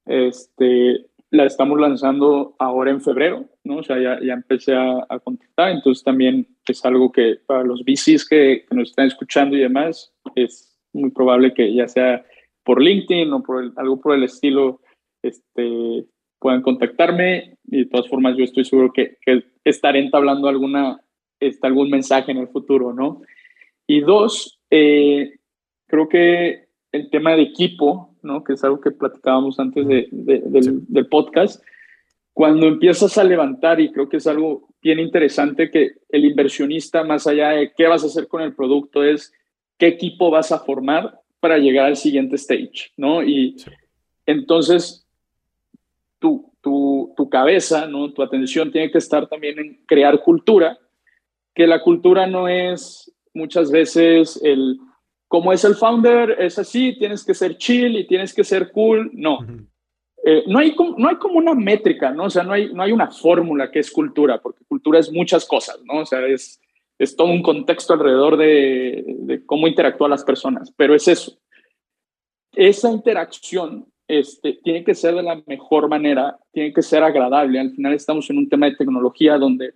Este, la estamos lanzando ahora en febrero, ¿no? O sea, ya, ya empecé a, contactar, entonces también es algo que para los VCs que, nos están escuchando y demás, es muy probable que ya sea por LinkedIn o por algo por el estilo, este, puedan contactarme y de todas formas yo estoy seguro que, que estaré entablando alguna está algún mensaje en el futuro, ¿no? Y dos, eh, creo que el tema de equipo, ¿no? Que es algo que platicábamos antes de, del, podcast, cuando empiezas a levantar, y creo que es algo bien interesante que el inversionista, más allá de qué vas a hacer con el producto, es qué equipo vas a formar para llegar al siguiente stage, ¿no? Y entonces, tu, tu, tu, cabeza, ¿no? Tu atención tiene que estar también en crear cultura que la cultura no es muchas veces el, como es el founder, es así, tienes que ser chill y tienes que ser cool. No. Eh, no, hay, no hay como una métrica, ¿no? O sea, no hay, no hay una fórmula que es cultura, porque cultura es muchas cosas, ¿no? O sea, es, es todo un contexto alrededor de, de cómo interactúan las personas, pero es eso. Esa interacción este, tiene que ser de la mejor manera, tiene que ser agradable. Al final estamos en un tema de tecnología donde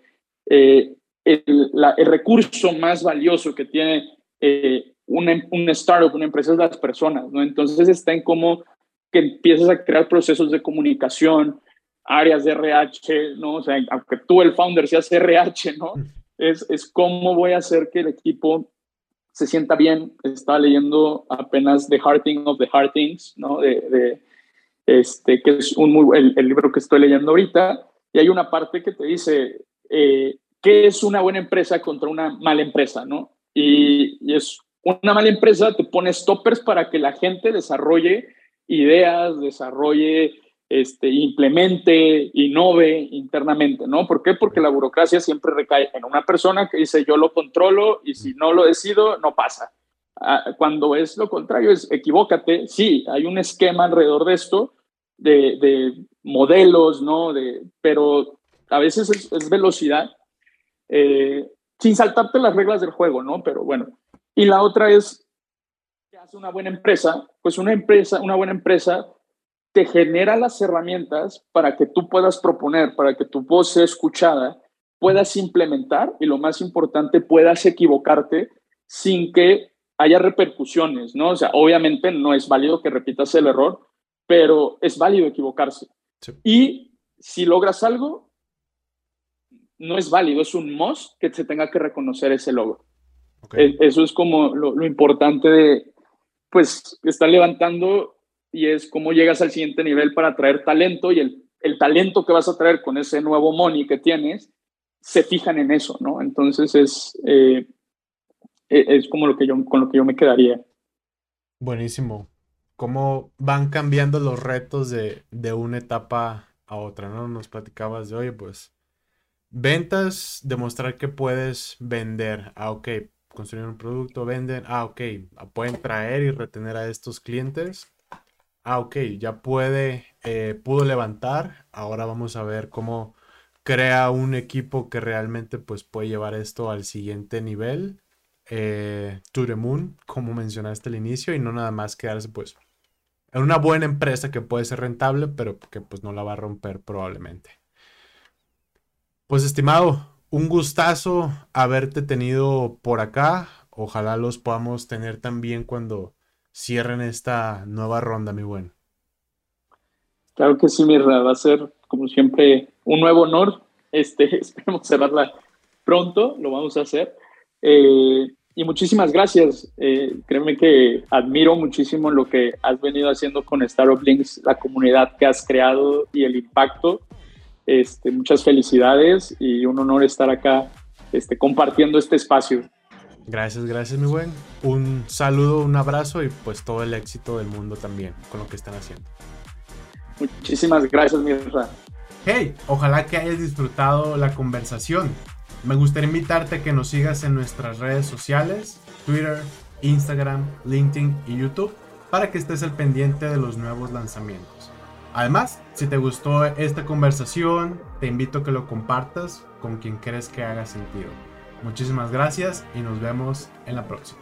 eh, el, recurso más valioso que tiene eh, una, un startup, una empresa, es las personas, ¿no? Entonces está en cómo que empiezas a crear procesos de comunicación, áreas de RH, ¿no? O sea, aunque tú el founder seas RH, ¿no? Es, es cómo voy a hacer que el equipo se sienta bien. Estaba leyendo apenas The Hearting of the Heartings, ¿no? De, este, que es un muy, el, libro que estoy leyendo ahorita, y hay una parte que te dice, eh, ¿qué es una buena empresa contra una mala empresa? ¿no? Y, es una mala empresa, te pone stoppers para que la gente desarrolle ideas, desarrolle, este, implemente, innove internamente, ¿no? ¿Por qué? Porque la burocracia siempre recae en una persona que dice yo lo controlo y si no lo decido, no pasa. Ah, cuando es lo contrario, es equivócate, sí, hay un esquema alrededor de esto, de, de modelos, ¿no? De, pero a veces es velocidad eh, sin saltarte las reglas del juego, ¿no? Pero bueno. Y la otra es, ¿qué hace una buena empresa? Pues una empresa, una buena empresa te genera las herramientas para que tú puedas proponer, para que tu voz sea escuchada, puedas implementar y lo más importante, puedas equivocarte sin que haya repercusiones, ¿no? O sea, obviamente no es válido que repitas el error, pero es válido equivocarse. Y si logras algo, no es válido, es un must que se tenga que reconocer ese logro. E, eso es como lo, importante de, pues, estar levantando y es cómo llegas al siguiente nivel para traer talento y el, el talento que vas a traer con ese nuevo money que tienes, se fijan en eso, ¿no? Entonces es, eh, e, es como lo que yo, con lo que yo me quedaría. Buenísimo. ¿Cómo van cambiando los retos de, de una etapa a otra, ¿no? Nos platicabas de, oye, pues, ventas, demostrar que puedes vender. Ah, ok, construir un producto, venden. Ah, ok, pueden traer y retener a estos clientes. Ah, ok, ya puede, eh, pudo levantar. Ahora vamos a ver cómo crea un equipo que realmente pues puede llevar esto al siguiente nivel. Eh, to the moon, como mencionaste al inicio, y no nada más quedarse pues en una buena empresa que puede ser rentable, pero que pues no la va a romper probablemente. Pues estimado, un gustazo haberte tenido por acá. Ojalá los podamos tener también cuando cierren esta nueva ronda, mi buen. Claro que sí, Mirra, va a ser como siempre un nuevo honor. Este, esperemos cerrarla pronto, lo vamos a hacer. Eh, y muchísimas gracias. Eh, créeme que admiro muchísimo lo que has venido haciendo con Startup Links, la comunidad que has creado y el impacto. Este, muchas felicidades y un honor estar acá este, compartiendo este espacio. Gracias, gracias, mi buen. Un saludo, un abrazo y pues todo el éxito del mundo también con lo que están haciendo. Muchísimas gracias, Mirra. Hey, ojalá que hayas disfrutado la conversación. Me gustaría invitarte a que nos sigas en nuestras redes sociales, Twitter, Instagram, LinkedIn y YouTube, para que estés al pendiente de los nuevos lanzamientos. Además, si te gustó esta conversación, te invito a que lo compartas con quien crees que haga sentido. Muchísimas gracias y nos vemos en la próxima.